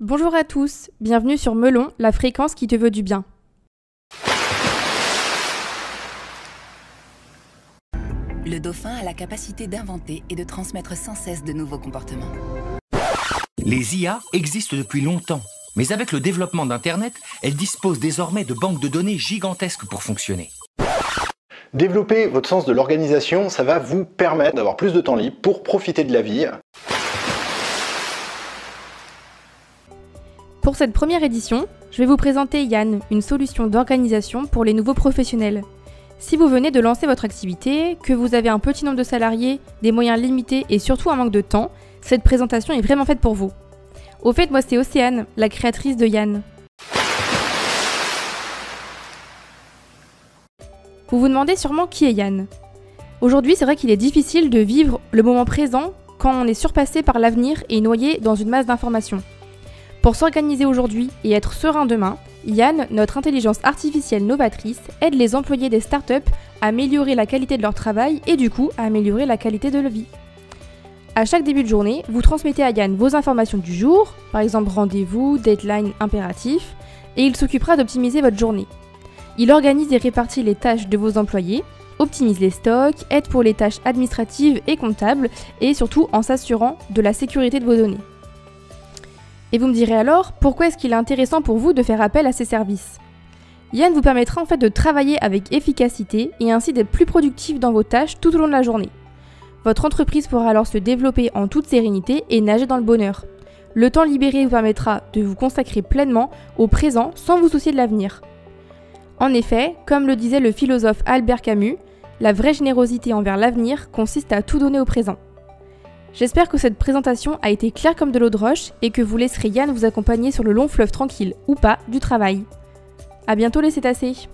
Bonjour à tous, bienvenue sur Melon, la fréquence qui te veut du bien. Le dauphin a la capacité d'inventer et de transmettre sans cesse de nouveaux comportements. Les IA existent depuis longtemps, mais avec le développement d'Internet, elles disposent désormais de banques de données gigantesques pour fonctionner. Développer votre sens de l'organisation, ça va vous permettre d'avoir plus de temps libre pour profiter de la vie. Pour cette première édition, je vais vous présenter Yann, une solution d'organisation pour les nouveaux professionnels. Si vous venez de lancer votre activité, que vous avez un petit nombre de salariés, des moyens limités et surtout un manque de temps, cette présentation est vraiment faite pour vous. Au fait, moi c'est Océane, la créatrice de Yann. Vous vous demandez sûrement qui est Yann. Aujourd'hui, c'est vrai qu'il est difficile de vivre le moment présent quand on est surpassé par l'avenir et noyé dans une masse d'informations. Pour s'organiser aujourd'hui et être serein demain, Yann, notre intelligence artificielle novatrice, aide les employés des startups à améliorer la qualité de leur travail et du coup à améliorer la qualité de leur vie. À chaque début de journée, vous transmettez à Yann vos informations du jour, par exemple rendez-vous, deadline, impératif, et il s'occupera d'optimiser votre journée. Il organise et répartit les tâches de vos employés, optimise les stocks, aide pour les tâches administratives et comptables, et surtout en s'assurant de la sécurité de vos données. Et vous me direz alors, pourquoi est-ce qu'il est intéressant pour vous de faire appel à ces services? Yann vous permettra en fait de travailler avec efficacité et ainsi d'être plus productif dans vos tâches tout au long de la journée. Votre entreprise pourra alors se développer en toute sérénité et nager dans le bonheur. Le temps libéré vous permettra de vous consacrer pleinement au présent sans vous soucier de l'avenir. En effet, comme le disait le philosophe Albert Camus, la vraie générosité envers l'avenir consiste à tout donner au présent. J'espère que cette présentation a été claire comme de l'eau de roche et que vous laisserez Yann vous accompagner sur le long fleuve tranquille, ou pas, du travail. A bientôt les cétacés